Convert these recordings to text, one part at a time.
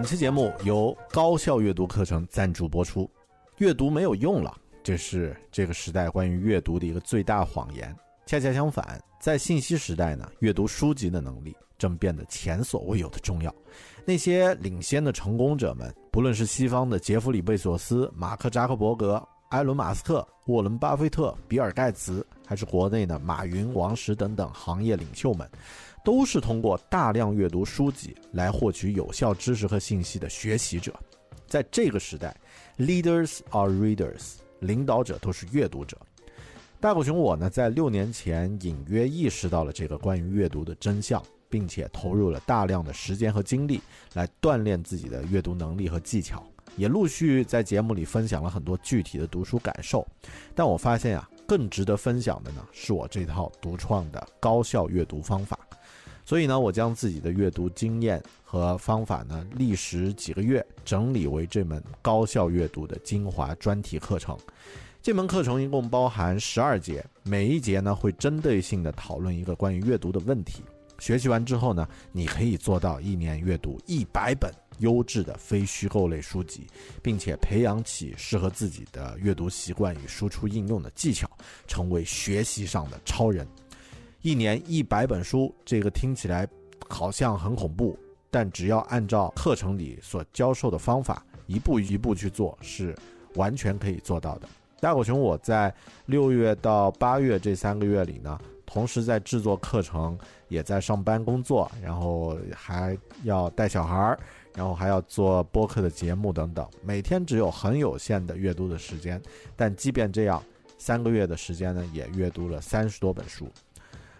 本期节目由高效阅读课程赞助播出。阅读没有用了，这是这个时代关于阅读的一个最大谎言。恰恰相反，在信息时代呢，阅读书籍的能力正变得前所未有的重要。那些领先的成功者们，不论是西方的杰弗里·贝索斯、马克·扎克伯格、埃伦·马斯克、沃伦·巴菲特、比尔·盖茨，还是国内的马云、王石等等行业领袖们。都是通过大量阅读书籍来获取有效知识和信息的学习者。在这个时代，leaders are readers，领导者都是阅读者。大狗熊我呢，在六年前隐约意识到了这个关于阅读的真相，并且投入了大量的时间和精力来锻炼自己的阅读能力和技巧，也陆续在节目里分享了很多具体的读书感受。但我发现啊，更值得分享的呢，是我这套独创的高效阅读方法。所以呢，我将自己的阅读经验和方法呢，历时几个月整理为这门高效阅读的精华专题课程。这门课程一共包含十二节，每一节呢会针对性的讨论一个关于阅读的问题。学习完之后呢，你可以做到一年阅读一百本优质的非虚构类书籍，并且培养起适合自己的阅读习惯与输出应用的技巧，成为学习上的超人。一年一百本书，这个听起来好像很恐怖，但只要按照课程里所教授的方法，一步一步去做，是完全可以做到的。大狗熊，我在六月到八月这三个月里呢，同时在制作课程，也在上班工作，然后还要带小孩儿，然后还要做播客的节目等等，每天只有很有限的阅读的时间，但即便这样，三个月的时间呢，也阅读了三十多本书。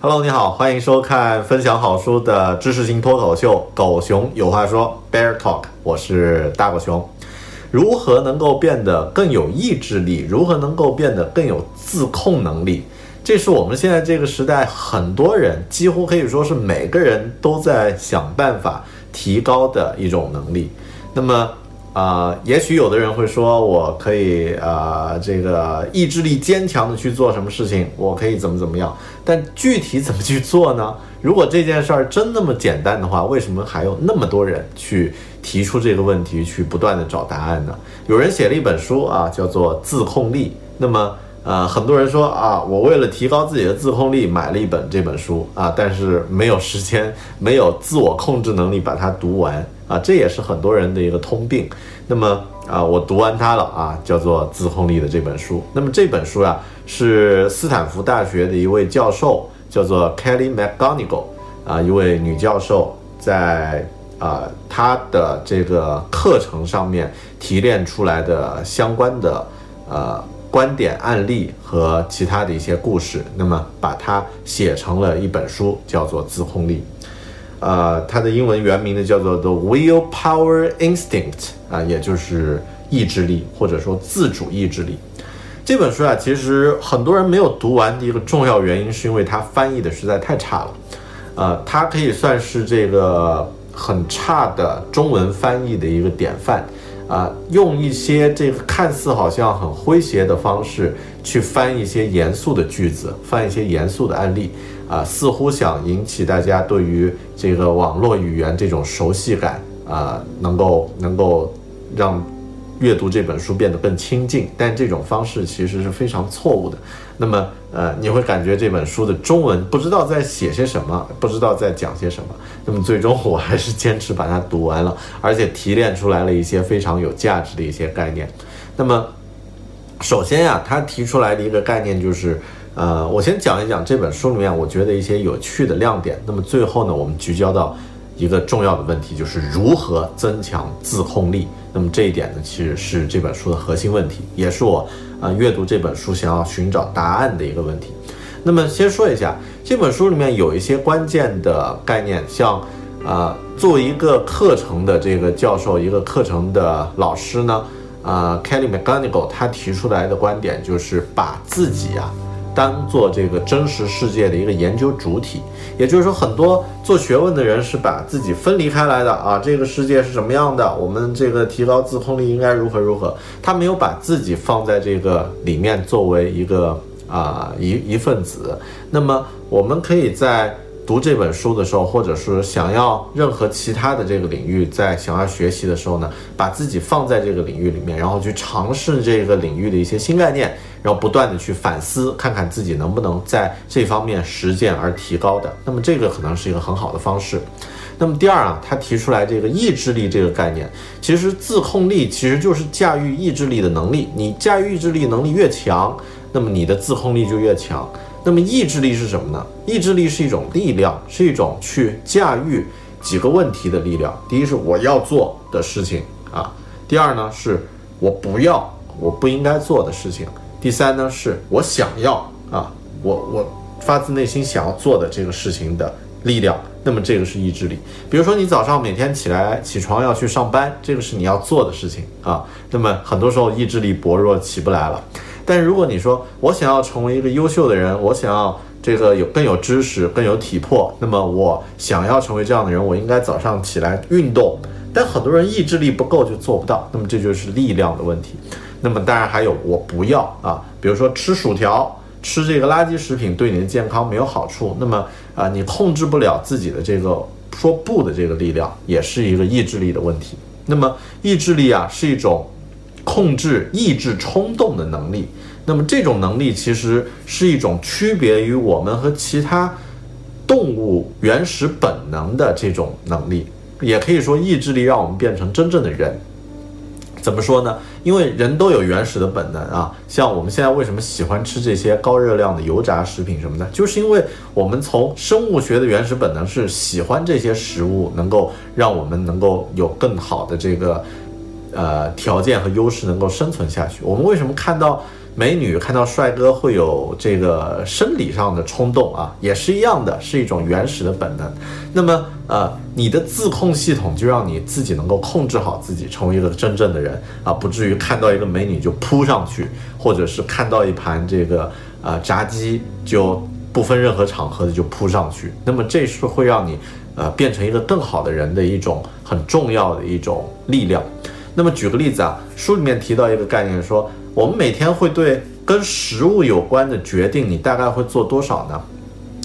Hello，你好，欢迎收看分享好书的知识型脱口秀《狗熊有话说》（Bear Talk），我是大狗熊。如何能够变得更有意志力？如何能够变得更有自控能力？这是我们现在这个时代很多人，几乎可以说是每个人都在想办法提高的一种能力。那么，啊，也许有的人会说，我可以啊，这个意志力坚强的去做什么事情，我可以怎么怎么样。但具体怎么去做呢？如果这件事儿真那么简单的话，为什么还有那么多人去提出这个问题，去不断的找答案呢？有人写了一本书啊，叫做《自控力》。那么，呃，很多人说啊，我为了提高自己的自控力，买了一本这本书啊，但是没有时间，没有自我控制能力把它读完。啊，这也是很多人的一个通病。那么啊，我读完它了啊，叫做《自控力》的这本书。那么这本书啊，是斯坦福大学的一位教授，叫做 Kelly McGonigal 啊，一位女教授，在啊她的这个课程上面提炼出来的相关的呃观点、案例和其他的一些故事，那么把它写成了一本书，叫做《自控力》。呃，它的英文原名呢叫做 The Willpower Instinct 啊，也就是意志力或者说自主意志力。这本书啊，其实很多人没有读完的一个重要原因，是因为它翻译的实在太差了。呃，它可以算是这个很差的中文翻译的一个典范。啊，用一些这个看似好像很诙谐的方式去翻一些严肃的句子，翻一些严肃的案例，啊，似乎想引起大家对于这个网络语言这种熟悉感，啊，能够能够让。阅读这本书变得更亲近，但这种方式其实是非常错误的。那么，呃，你会感觉这本书的中文不知道在写些什么，不知道在讲些什么。那么，最终我还是坚持把它读完了，而且提炼出来了一些非常有价值的一些概念。那么，首先呀，他提出来的一个概念就是，呃，我先讲一讲这本书里面我觉得一些有趣的亮点。那么最后呢，我们聚焦到。一个重要的问题就是如何增强自控力。那么这一点呢，其实是这本书的核心问题，也是我啊阅读这本书想要寻找答案的一个问题。那么先说一下这本书里面有一些关键的概念，像啊作为一个课程的这个教授，一个课程的老师呢，啊 Kelly McGonigal 他提出来的观点就是把自己啊。当做这个真实世界的一个研究主体，也就是说，很多做学问的人是把自己分离开来的啊。这个世界是什么样的？我们这个提高自控力应该如何如何？他没有把自己放在这个里面作为一个啊一一份子。那么，我们可以在。读这本书的时候，或者是想要任何其他的这个领域，在想要学习的时候呢，把自己放在这个领域里面，然后去尝试这个领域的一些新概念，然后不断的去反思，看看自己能不能在这方面实践而提高的。那么这个可能是一个很好的方式。那么第二啊，他提出来这个意志力这个概念，其实自控力其实就是驾驭意志力的能力。你驾驭意志力能力越强，那么你的自控力就越强。那么意志力是什么呢？意志力是一种力量，是一种去驾驭几个问题的力量。第一是我要做的事情啊，第二呢是我不要我不应该做的事情，第三呢是我想要啊，我我发自内心想要做的这个事情的力量。那么这个是意志力。比如说你早上每天起来起床要去上班，这个是你要做的事情啊。那么很多时候意志力薄弱起不来了。但如果你说我想要成为一个优秀的人，我想要这个有更有知识、更有体魄，那么我想要成为这样的人，我应该早上起来运动。但很多人意志力不够就做不到，那么这就是力量的问题。那么当然还有我不要啊，比如说吃薯条、吃这个垃圾食品对你的健康没有好处，那么啊你控制不了自己的这个说不的这个力量，也是一个意志力的问题。那么意志力啊是一种。控制意志冲动的能力，那么这种能力其实是一种区别于我们和其他动物原始本能的这种能力，也可以说意志力让我们变成真正的人。怎么说呢？因为人都有原始的本能啊，像我们现在为什么喜欢吃这些高热量的油炸食品什么的，就是因为我们从生物学的原始本能是喜欢这些食物，能够让我们能够有更好的这个。呃，条件和优势能够生存下去。我们为什么看到美女、看到帅哥会有这个生理上的冲动啊？也是一样的，是一种原始的本能。那么，呃，你的自控系统就让你自己能够控制好自己，成为一个真正的人啊，不至于看到一个美女就扑上去，或者是看到一盘这个呃炸鸡就不分任何场合的就扑上去。那么，这是会让你呃变成一个更好的人的一种很重要的一种力量。那么举个例子啊，书里面提到一个概念，说我们每天会对跟食物有关的决定，你大概会做多少呢？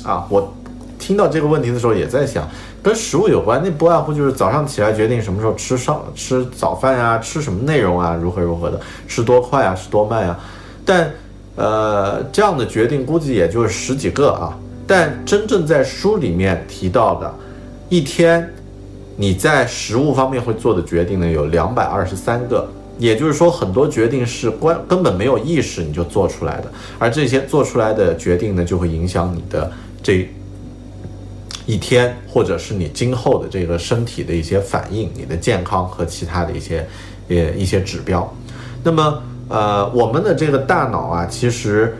啊，我听到这个问题的时候也在想，跟食物有关，那不外乎就是早上起来决定什么时候吃上吃早饭呀，吃什么内容啊，如何如何的，吃多快啊，吃多慢啊。但呃，这样的决定估计也就是十几个啊。但真正在书里面提到的，一天。你在食物方面会做的决定呢，有两百二十三个，也就是说，很多决定是关根本没有意识你就做出来的，而这些做出来的决定呢，就会影响你的这一天，或者是你今后的这个身体的一些反应，你的健康和其他的一些呃一些指标。那么，呃，我们的这个大脑啊，其实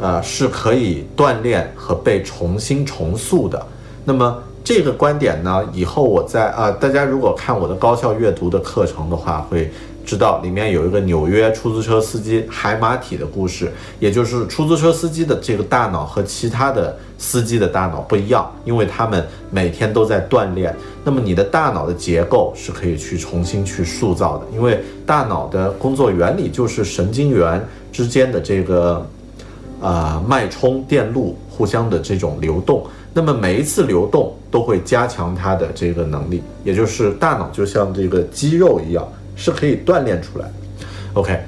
呃是可以锻炼和被重新重塑的。那么。这个观点呢，以后我在啊，大家如果看我的高效阅读的课程的话，会知道里面有一个纽约出租车司机海马体的故事，也就是出租车司机的这个大脑和其他的司机的大脑不一样，因为他们每天都在锻炼。那么你的大脑的结构是可以去重新去塑造的，因为大脑的工作原理就是神经元之间的这个啊脉冲电路互相的这种流动。那么每一次流动都会加强它的这个能力，也就是大脑就像这个肌肉一样。是可以锻炼出来，OK。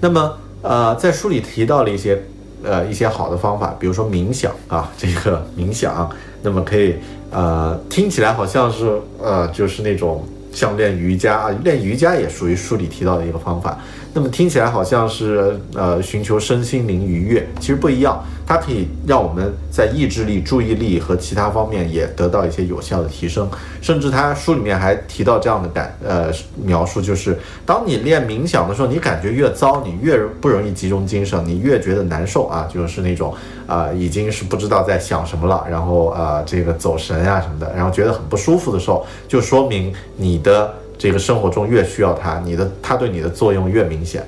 那么，呃，在书里提到了一些，呃，一些好的方法，比如说冥想啊，这个冥想，那么可以，呃，听起来好像是，呃，就是那种像练瑜伽啊，练瑜伽也属于书里提到的一个方法。那么听起来好像是呃寻求身心灵愉悦，其实不一样，它可以让我们在意志力、注意力和其他方面也得到一些有效的提升。甚至他书里面还提到这样的感呃描述，就是当你练冥想的时候，你感觉越糟，你越不容易集中精神，你越觉得难受啊，就是那种啊已经是不知道在想什么了，然后啊这个走神啊什么的，然后觉得很不舒服的时候，就说明你的。这个生活中越需要它，你的它对你的作用越明显。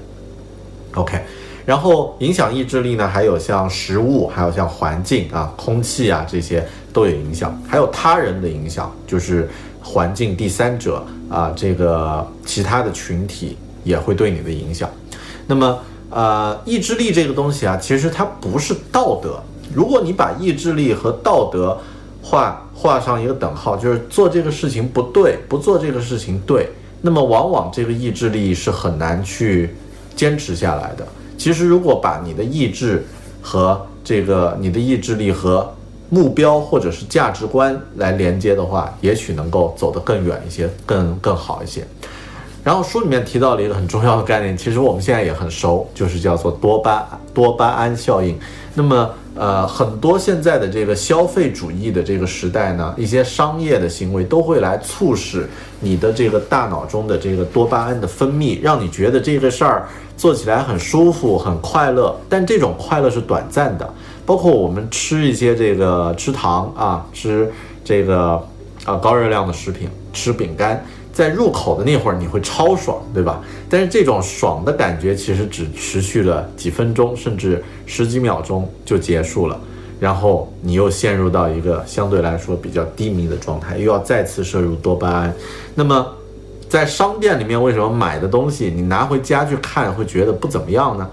OK，然后影响意志力呢，还有像食物，还有像环境啊、空气啊这些都有影响，还有他人的影响，就是环境、第三者啊，这个其他的群体也会对你的影响。那么呃，意志力这个东西啊，其实它不是道德。如果你把意志力和道德画画上一个等号，就是做这个事情不对，不做这个事情对，那么往往这个意志力是很难去坚持下来的。其实，如果把你的意志和这个你的意志力和目标或者是价值观来连接的话，也许能够走得更远一些，更更好一些。然后书里面提到了一个很重要的概念，其实我们现在也很熟，就是叫做多巴多巴胺效应。那么。呃，很多现在的这个消费主义的这个时代呢，一些商业的行为都会来促使你的这个大脑中的这个多巴胺的分泌，让你觉得这个事儿做起来很舒服、很快乐。但这种快乐是短暂的，包括我们吃一些这个吃糖啊，吃这个啊高热量的食品，吃饼干。在入口的那会儿，你会超爽，对吧？但是这种爽的感觉其实只持续了几分钟，甚至十几秒钟就结束了，然后你又陷入到一个相对来说比较低迷的状态，又要再次摄入多巴胺。那么，在商店里面，为什么买的东西你拿回家去看会觉得不怎么样呢？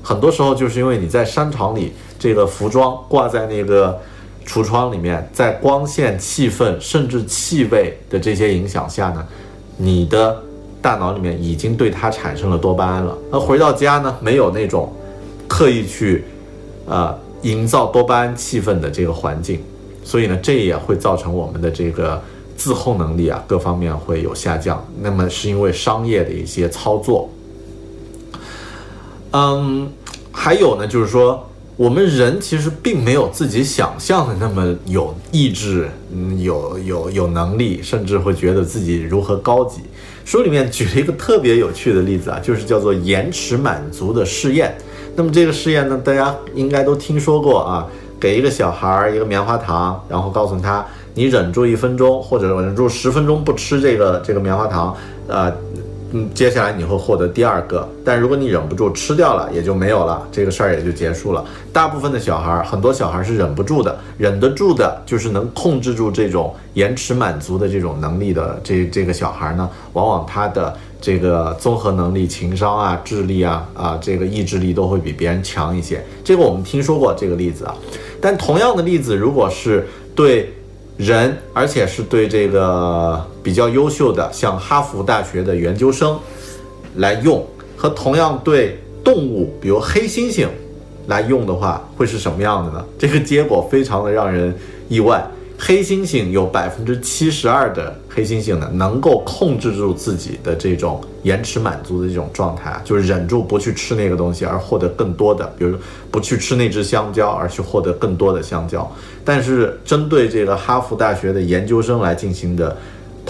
很多时候就是因为你在商场里，这个服装挂在那个。橱窗里面，在光线、气氛甚至气味的这些影响下呢，你的大脑里面已经对它产生了多巴胺了。那回到家呢，没有那种刻意去呃营造多巴胺气氛的这个环境，所以呢，这也会造成我们的这个自控能力啊各方面会有下降。那么是因为商业的一些操作。嗯，还有呢，就是说。我们人其实并没有自己想象的那么有意志，嗯，有有有能力，甚至会觉得自己如何高级。书里面举了一个特别有趣的例子啊，就是叫做延迟满足的试验。那么这个试验呢，大家应该都听说过啊，给一个小孩儿一个棉花糖，然后告诉他，你忍住一分钟或者忍住十分钟不吃这个这个棉花糖，呃。嗯，接下来你会获得第二个，但如果你忍不住吃掉了，也就没有了，这个事儿也就结束了。大部分的小孩儿，很多小孩儿是忍不住的，忍得住的，就是能控制住这种延迟满足的这种能力的这这个小孩儿呢，往往他的这个综合能力、情商啊、智力啊啊，这个意志力都会比别人强一些。这个我们听说过这个例子啊，但同样的例子，如果是对。人，而且是对这个比较优秀的，像哈佛大学的研究生来用，和同样对动物，比如黑猩猩来用的话，会是什么样的呢？这个结果非常的让人意外。黑猩猩有百分之七十二的黑猩猩呢，能够控制住自己的这种延迟满足的这种状态，就是忍住不去吃那个东西，而获得更多的，比如不去吃那只香蕉，而去获得更多的香蕉。但是针对这个哈佛大学的研究生来进行的。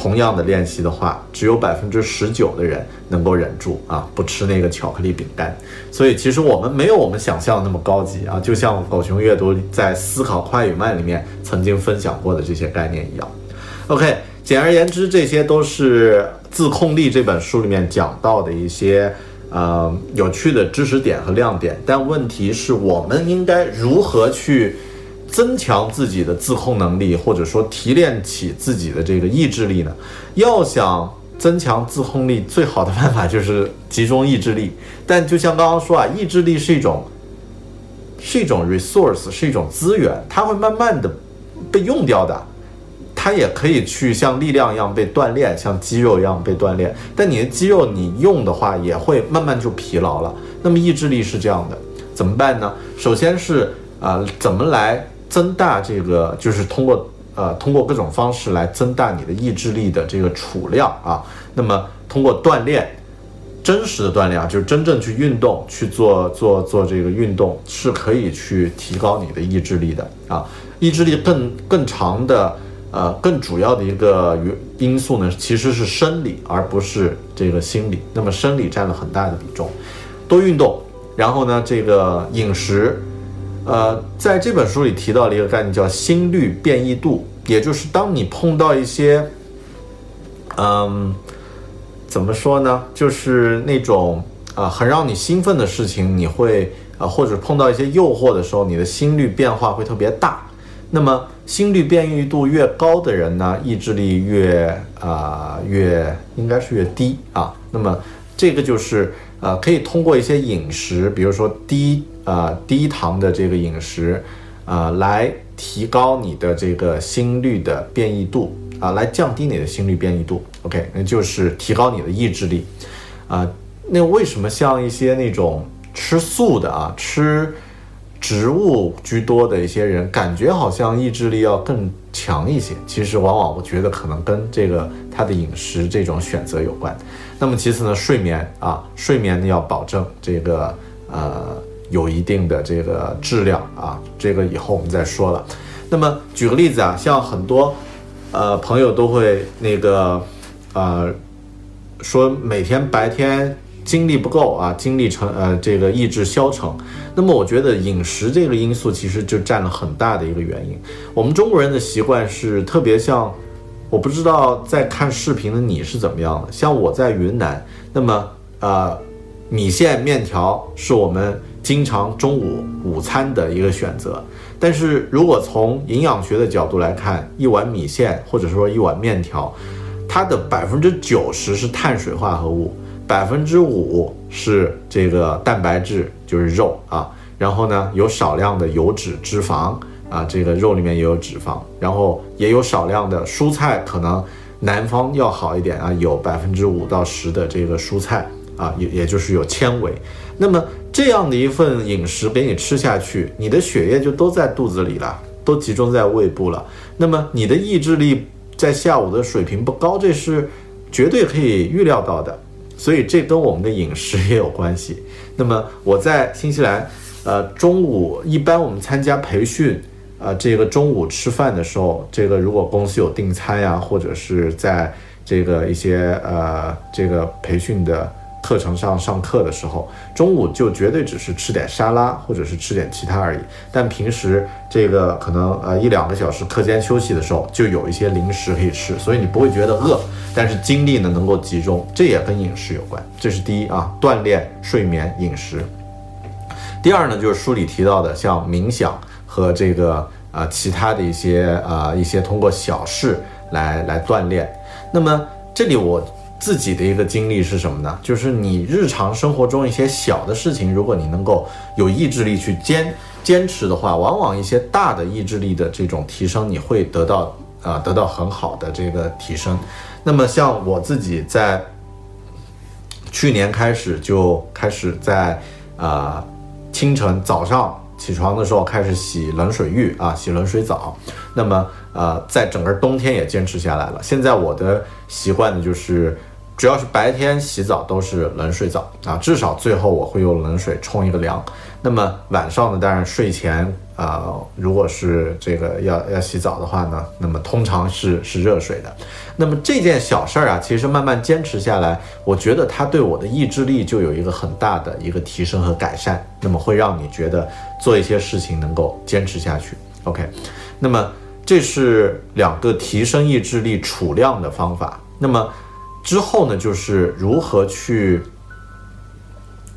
同样的练习的话，只有百分之十九的人能够忍住啊，不吃那个巧克力饼干。所以其实我们没有我们想象的那么高级啊，就像狗熊阅读在《思考快与慢》里面曾经分享过的这些概念一样。OK，简而言之，这些都是《自控力》这本书里面讲到的一些呃有趣的知识点和亮点。但问题是我们应该如何去增强自己的自控能力，或者说提炼起自己的这个意志力呢？要想增强自控力，最好的办法就是集中意志力。但就像刚刚说啊，意志力是一种是一种 resource，是一种资源，它会慢慢的被用掉的。它也可以去像力量一样被锻炼，像肌肉一样被锻炼。但你的肌肉你用的话，也会慢慢就疲劳了。那么意志力是这样的，怎么办呢？首先是啊，怎么来增大这个？就是通过呃，通过各种方式来增大你的意志力的这个储量啊。那么通过锻炼，真实的锻炼啊，就是真正去运动，去做做做这个运动，是可以去提高你的意志力的啊。意志力更更长的。呃，更主要的一个因素呢，其实是生理，而不是这个心理。那么生理占了很大的比重，多运动，然后呢，这个饮食，呃，在这本书里提到了一个概念叫心率变异度，也就是当你碰到一些，嗯，怎么说呢，就是那种啊很让你兴奋的事情，你会啊或者碰到一些诱惑的时候，你的心率变化会特别大。那么心率变异度越高的人呢，意志力越啊越应该是越低啊。那么这个就是呃可以通过一些饮食，比如说低啊低糖的这个饮食啊，来提高你的这个心率的变异度啊，来降低你的心率变异度。OK，那就是提高你的意志力啊。那为什么像一些那种吃素的啊吃？植物居多的一些人，感觉好像意志力要更强一些。其实，往往我觉得可能跟这个他的饮食这种选择有关。那么，其次呢，睡眠啊，睡眠要保证这个呃有一定的这个质量啊。这个以后我们再说了。那么，举个例子啊，像很多呃朋友都会那个呃说每天白天。精力不够啊，精力成呃这个意志消沉，那么我觉得饮食这个因素其实就占了很大的一个原因。我们中国人的习惯是特别像，我不知道在看视频的你是怎么样的。像我在云南，那么呃米线面条是我们经常中午午餐的一个选择。但是如果从营养学的角度来看，一碗米线或者说一碗面条，它的百分之九十是碳水化合物。百分之五是这个蛋白质，就是肉啊，然后呢有少量的油脂脂肪啊，这个肉里面也有脂肪，然后也有少量的蔬菜，可能南方要好一点啊，有百分之五到十的这个蔬菜啊，也也就是有纤维。那么这样的一份饮食给你吃下去，你的血液就都在肚子里了，都集中在胃部了。那么你的意志力在下午的水平不高，这是绝对可以预料到的。所以这跟我们的饮食也有关系。那么我在新西兰，呃，中午一般我们参加培训，呃，这个中午吃饭的时候，这个如果公司有订餐呀，或者是在这个一些呃这个培训的。课程上上课的时候，中午就绝对只是吃点沙拉或者是吃点其他而已。但平时这个可能呃一两个小时课间休息的时候，就有一些零食可以吃，所以你不会觉得饿，但是精力呢能够集中，这也跟饮食有关。这是第一啊，锻炼、睡眠、饮食。第二呢，就是书里提到的像冥想和这个啊其他的一些啊一些通过小事来来锻炼。那么这里我。自己的一个经历是什么呢？就是你日常生活中一些小的事情，如果你能够有意志力去坚坚持的话，往往一些大的意志力的这种提升，你会得到啊得到很好的这个提升。那么像我自己在去年开始就开始在啊清晨早上起床的时候开始洗冷水浴啊洗冷水澡，那么呃在整个冬天也坚持下来了。现在我的习惯呢就是。主要是白天洗澡都是冷水澡啊，至少最后我会用冷水冲一个凉。那么晚上呢，当然睡前啊，如果是这个要要洗澡的话呢，那么通常是是热水的。那么这件小事儿啊，其实慢慢坚持下来，我觉得它对我的意志力就有一个很大的一个提升和改善。那么会让你觉得做一些事情能够坚持下去。OK，那么。这是两个提升意志力储量的方法。那么之后呢，就是如何去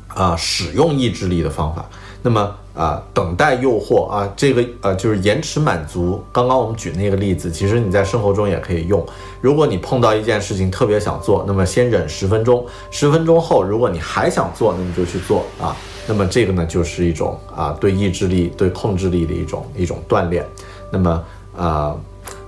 啊使用意志力的方法。那么啊，等待诱惑啊，这个呃就是延迟满足。刚刚我们举那个例子，其实你在生活中也可以用。如果你碰到一件事情特别想做，那么先忍十分钟，十分钟后，如果你还想做，那么就去做啊。那么这个呢，就是一种啊对意志力、对控制力的一种一种锻炼。那么啊，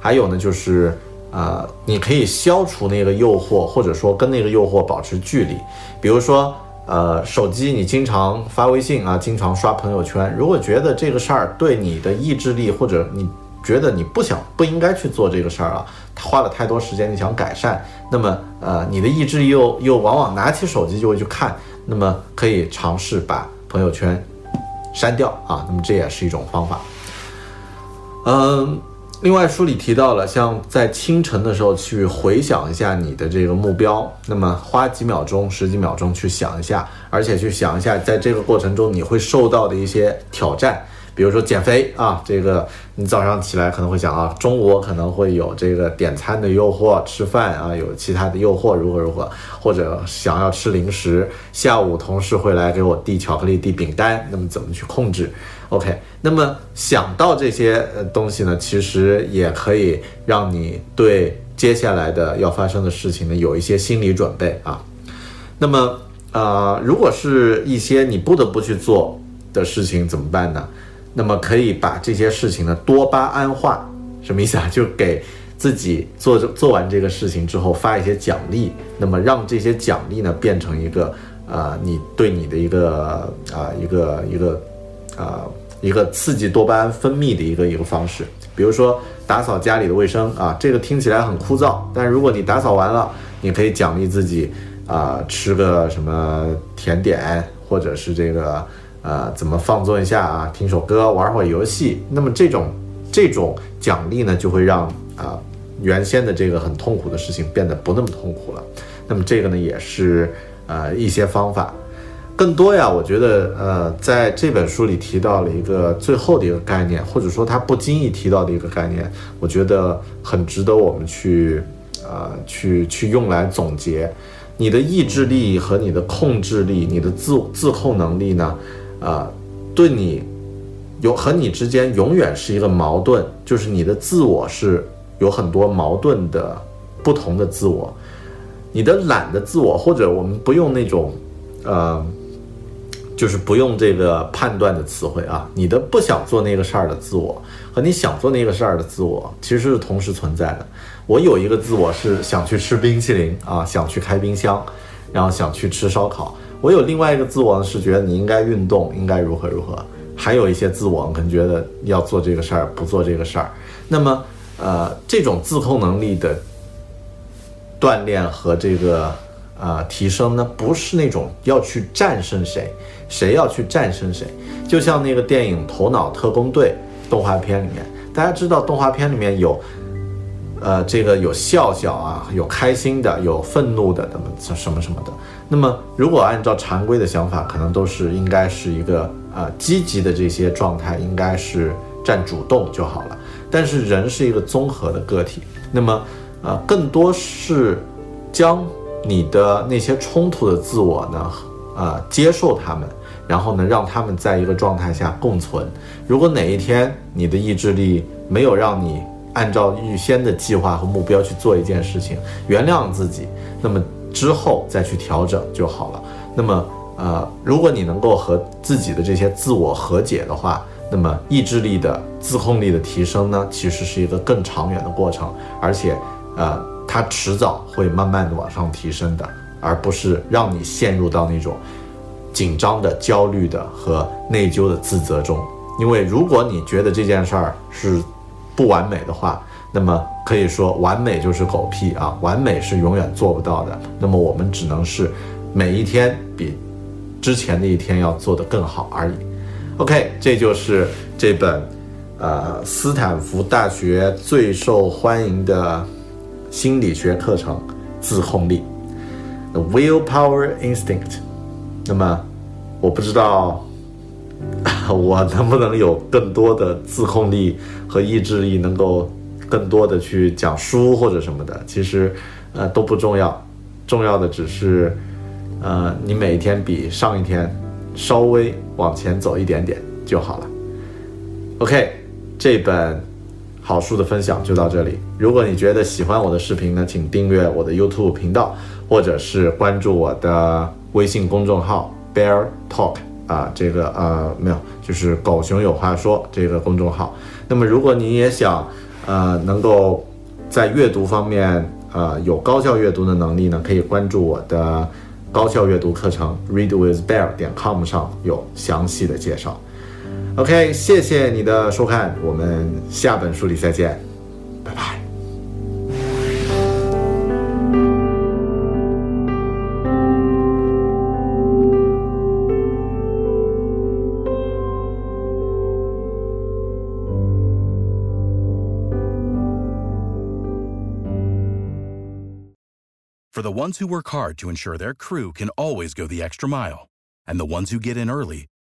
还有呢，就是啊，你可以消除那个诱惑，或者说跟那个诱惑保持距离，比如说。呃，手机你经常发微信啊，经常刷朋友圈。如果觉得这个事儿对你的意志力，或者你觉得你不想不应该去做这个事儿啊，花了太多时间，你想改善，那么呃，你的意志力又又往往拿起手机就会去看，那么可以尝试把朋友圈删掉啊，那么这也是一种方法。嗯。另外，书里提到了，像在清晨的时候去回想一下你的这个目标，那么花几秒钟、十几秒钟去想一下，而且去想一下，在这个过程中你会受到的一些挑战，比如说减肥啊，这个你早上起来可能会想啊，中午可能会有这个点餐的诱惑，吃饭啊有其他的诱惑，如何如何，或者想要吃零食，下午同事会来给我递巧克力、递饼干，那么怎么去控制？？OK，那么想到这些东西呢，其实也可以让你对接下来的要发生的事情呢有一些心理准备啊。那么呃，如果是一些你不得不去做的事情怎么办呢？那么可以把这些事情呢多巴胺化，什么意思啊？就给自己做做完这个事情之后发一些奖励，那么让这些奖励呢变成一个呃你对你的一个啊一个一个。啊，一个刺激多巴胺分泌的一个一个方式，比如说打扫家里的卫生啊，这个听起来很枯燥，但如果你打扫完了，你可以奖励自己啊，吃个什么甜点，或者是这个呃，怎么放纵一下啊，听首歌，玩会儿游戏，那么这种这种奖励呢，就会让啊原先的这个很痛苦的事情变得不那么痛苦了。那么这个呢，也是呃一些方法。更多呀，我觉得，呃，在这本书里提到了一个最后的一个概念，或者说他不经意提到的一个概念，我觉得很值得我们去，呃，去去用来总结。你的意志力和你的控制力，你的自自控能力呢，啊，对你有和你之间永远是一个矛盾，就是你的自我是有很多矛盾的不同的自我，你的懒的自我，或者我们不用那种，呃。就是不用这个判断的词汇啊，你的不想做那个事儿的自我和你想做那个事儿的自我其实是同时存在的。我有一个自我是想去吃冰淇淋啊，想去开冰箱，然后想去吃烧烤。我有另外一个自我呢是觉得你应该运动，应该如何如何。还有一些自我可能觉得要做这个事儿，不做这个事儿。那么，呃，这种自控能力的锻炼和这个呃提升呢，不是那种要去战胜谁。谁要去战胜谁？就像那个电影《头脑特工队》动画片里面，大家知道动画片里面有，呃，这个有笑笑啊，有开心的，有愤怒的，那么什么什么的。那么如果按照常规的想法，可能都是应该是一个呃积极的这些状态，应该是占主动就好了。但是人是一个综合的个体，那么呃更多是将你的那些冲突的自我呢。呃，接受他们，然后呢，让他们在一个状态下共存。如果哪一天你的意志力没有让你按照预先的计划和目标去做一件事情，原谅自己，那么之后再去调整就好了。那么，呃，如果你能够和自己的这些自我和解的话，那么意志力的自控力的提升呢，其实是一个更长远的过程，而且，呃，它迟早会慢慢的往上提升的。而不是让你陷入到那种紧张的、焦虑的和内疚的自责中。因为如果你觉得这件事儿是不完美的话，那么可以说完美就是狗屁啊！完美是永远做不到的。那么我们只能是每一天比之前的一天要做得更好而已。OK，这就是这本呃斯坦福大学最受欢迎的心理学课程《自控力，the》。Willpower instinct，那么我不知道 我能不能有更多的自控力和意志力，能够更多的去讲书或者什么的，其实呃都不重要，重要的只是呃你每一天比上一天稍微往前走一点点就好了。OK，这本好书的分享就到这里。如果你觉得喜欢我的视频呢，请订阅我的 YouTube 频道，或者是关注我的微信公众号 Bear Talk 啊，这个呃没有，就是狗熊有话说这个公众号。那么如果你也想呃能够在阅读方面呃有高效阅读的能力呢，可以关注我的高效阅读课程 ReadWithBear 点 com 上有详细的介绍。OK，谢谢你的收看，我们下本书里再见，拜拜。For the ones who work hard to ensure their crew can always go the extra mile, and the ones who get in early